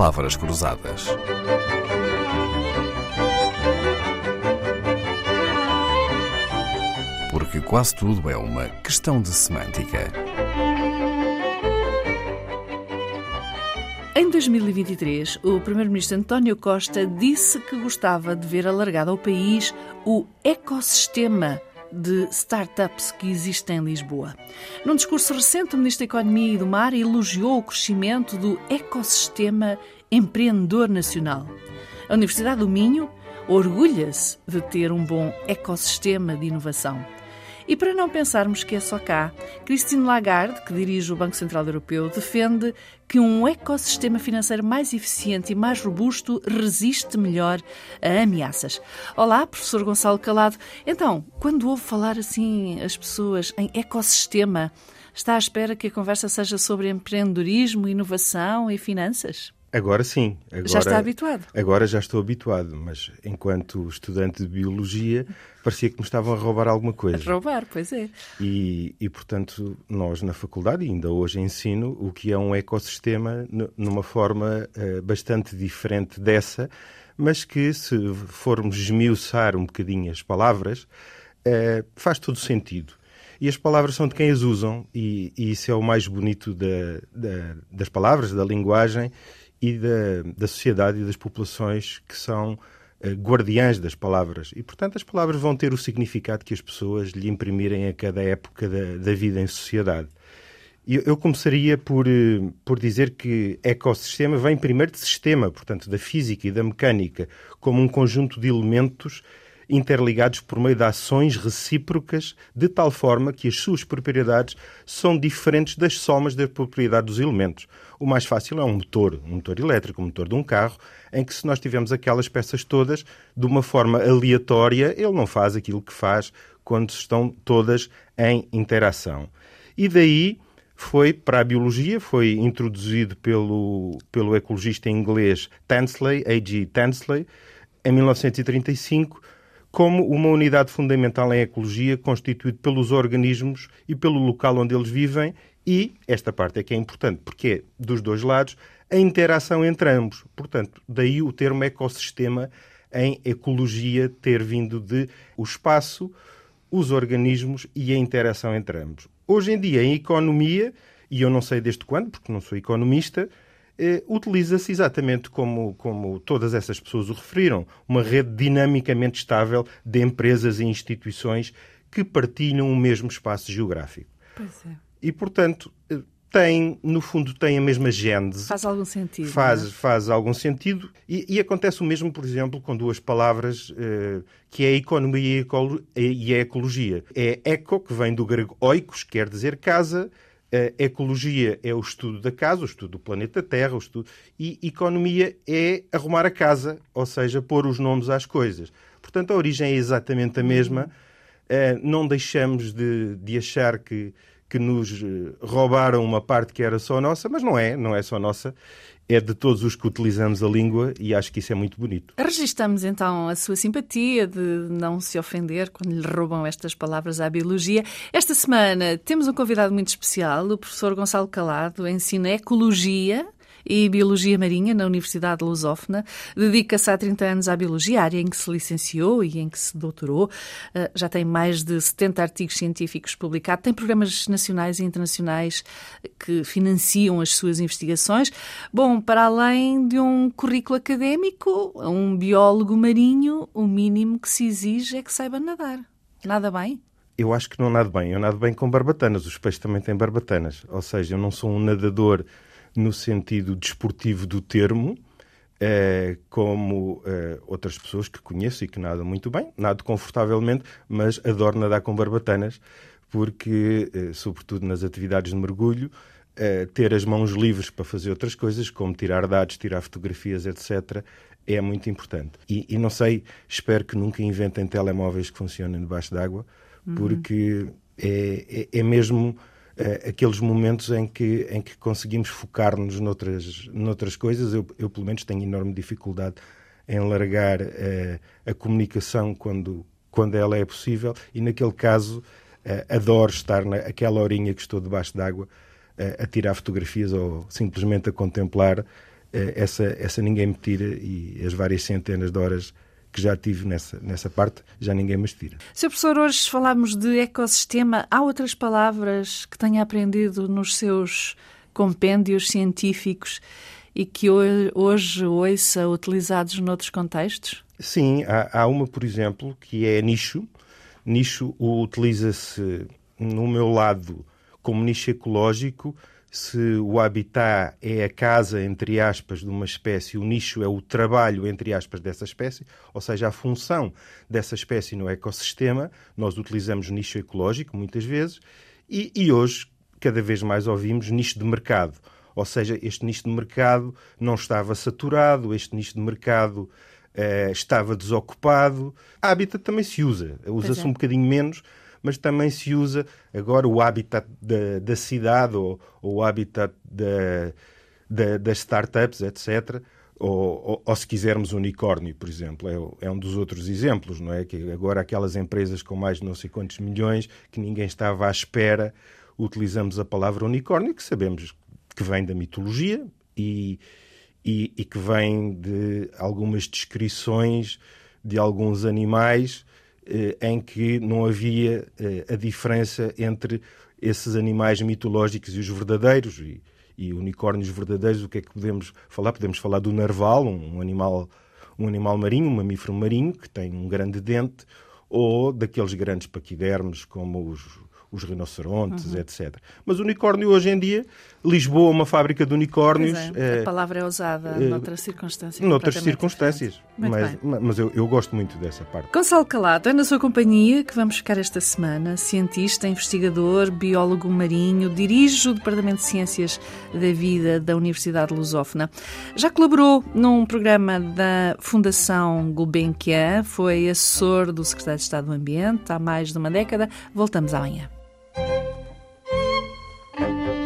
palavras cruzadas. Porque quase tudo é uma questão de semântica. Em 2023, o Primeiro-Ministro António Costa disse que gostava de ver alargado ao país o ecossistema de startups que existem em Lisboa. Num discurso recente, o Ministro da Economia e do Mar elogiou o crescimento do ecossistema empreendedor nacional. A Universidade do Minho orgulha-se de ter um bom ecossistema de inovação. E para não pensarmos que é só cá, Christine Lagarde, que dirige o Banco Central Europeu, defende que um ecossistema financeiro mais eficiente e mais robusto resiste melhor a ameaças. Olá, professor Gonçalo Calado. Então, quando ouve falar assim as pessoas em ecossistema, está à espera que a conversa seja sobre empreendedorismo, inovação e finanças? Agora sim. Agora, já está habituado? Agora já estou habituado, mas enquanto estudante de Biologia parecia que me estavam a roubar alguma coisa. A roubar, pois é. E, e, portanto, nós na faculdade, ainda hoje ensino o que é um ecossistema numa forma uh, bastante diferente dessa, mas que se formos esmiuçar um bocadinho as palavras, uh, faz todo sentido. E as palavras são de quem as usam, e, e isso é o mais bonito da, da, das palavras, da linguagem, e da, da sociedade e das populações que são uh, guardiãs das palavras. E, portanto, as palavras vão ter o significado que as pessoas lhe imprimirem a cada época da, da vida em sociedade. Eu, eu começaria por, uh, por dizer que ecossistema vem primeiro de sistema, portanto, da física e da mecânica, como um conjunto de elementos interligados por meio de ações recíprocas, de tal forma que as suas propriedades são diferentes das somas da propriedade dos elementos. O mais fácil é um motor, um motor elétrico, um motor de um carro, em que se nós tivermos aquelas peças todas, de uma forma aleatória, ele não faz aquilo que faz quando estão todas em interação. E daí foi para a biologia, foi introduzido pelo, pelo ecologista inglês Tansley, A.G. Tansley, em 1935, como uma unidade fundamental em ecologia constituída pelos organismos e pelo local onde eles vivem e, esta parte é que é importante, porque é dos dois lados, a interação entre ambos. Portanto, daí o termo ecossistema em ecologia ter vindo de o espaço, os organismos e a interação entre ambos. Hoje em dia, em economia, e eu não sei desde quando, porque não sou economista, eh, utiliza-se exatamente como, como todas essas pessoas o referiram, uma rede dinamicamente estável de empresas e instituições que partilham o mesmo espaço geográfico. Pois é. E, portanto, eh, tem, no fundo, tem a mesma gênese. Faz algum sentido. Faz, é? faz algum sentido. E, e, acontece o mesmo, por exemplo, com duas palavras, eh, que é a economia e a ecologia. É eco, que vem do grego oikos, quer dizer casa, a ecologia é o estudo da casa, o estudo do planeta Terra, o estudo... e economia é arrumar a casa, ou seja, pôr os nomes às coisas. Portanto, a origem é exatamente a mesma. Uh, não deixamos de, de achar que, que nos eh, roubaram uma parte que era só nossa, mas não é, não é só nossa é de todos os que utilizamos a língua e acho que isso é muito bonito. Registamos então a sua simpatia de não se ofender quando lhe roubam estas palavras à biologia. Esta semana temos um convidado muito especial, o professor Gonçalo Calado, ensina Ecologia e Biologia Marinha na Universidade Lusófona. Dedica-se há 30 anos à biologia, área em que se licenciou e em que se doutorou. Ah, já tem mais de 70 artigos científicos publicados. Tem programas nacionais e internacionais que financiam as suas investigações. Bom, para além de um currículo académico, um biólogo marinho, o mínimo que se exige é que saiba nadar. Nada bem? Eu acho que não nado bem. Eu nado bem com barbatanas. Os peixes também têm barbatanas. Ou seja, eu não sou um nadador no sentido desportivo do termo, eh, como eh, outras pessoas que conheço e que nadam muito bem, nado confortavelmente, mas adoro nadar com barbatanas, porque, eh, sobretudo nas atividades de mergulho, ter as mãos livres para fazer outras coisas, como tirar dados, tirar fotografias, etc., é muito importante. E, e não sei, espero que nunca inventem telemóveis que funcionem debaixo d'água, uhum. porque é, é, é mesmo aqueles momentos em que, em que conseguimos focar-nos noutras, noutras coisas. Eu, eu, pelo menos, tenho enorme dificuldade em largar uh, a comunicação quando, quando ela é possível e, naquele caso, uh, adoro estar naquela horinha que estou debaixo d'água a tirar fotografias ou simplesmente a contemplar essa, essa ninguém me tira e as várias centenas de horas que já tive nessa, nessa parte, já ninguém me tira. Sr. Professor, hoje falamos de ecossistema. Há outras palavras que tenha aprendido nos seus compêndios científicos e que hoje ouça utilizados noutros contextos? Sim, há, há uma, por exemplo, que é nicho. Nicho utiliza-se no meu lado como nicho ecológico se o habitat é a casa, entre aspas, de uma espécie, o nicho é o trabalho, entre aspas, dessa espécie, ou seja, a função dessa espécie no ecossistema, nós utilizamos nicho ecológico muitas vezes, e, e hoje cada vez mais ouvimos nicho de mercado. Ou seja, este nicho de mercado não estava saturado, este nicho de mercado eh, estava desocupado. A habitat também se usa, usa-se é. um bocadinho menos, mas também se usa agora o habitat da, da cidade ou, ou, o habitat da, da, das startups, etc. Ou, ou, ou, se quisermos unicórnio, por exemplo, é, é, um dos outros exemplos, não é? Que agora aquelas empresas com mais de não sei quantos milhões que ninguém estava à espera, utilizamos a palavra unicórnio, que sabemos que vem da mitologia e, e, e que vem de algumas descrições de alguns animais em que não havia eh, a diferença entre esses animais mitológicos e os verdadeiros. E, e, unicórnios verdadeiros, o que é que podemos falar? Podemos falar do narval, um animal, um animal marinho, um mamífero marinho, que tem um grande dente, ou daqueles grandes paquidermes como os, os rinocerontes, uhum. etc. Mas o unicórnio hoje em dia, Lisboa, uma fábrica de unicórnios. É, a eh, palavra é usada é, noutras circunstâncias. Noutras circunstâncias. Mas, mas eu, eu, gosto muito dessa parte. Gonçalo Calado, é na sua companhia que vamos ficar esta semana. Cientista, investigador, biólogo marinho, dirige o Departamento de Ciências da Vida da Universidade Lusófona. Já colaborou num programa da Fundação Gulbenkian, foi assessor do Secretário de Estado do Ambiente há mais de uma década. Voltamos amanhã.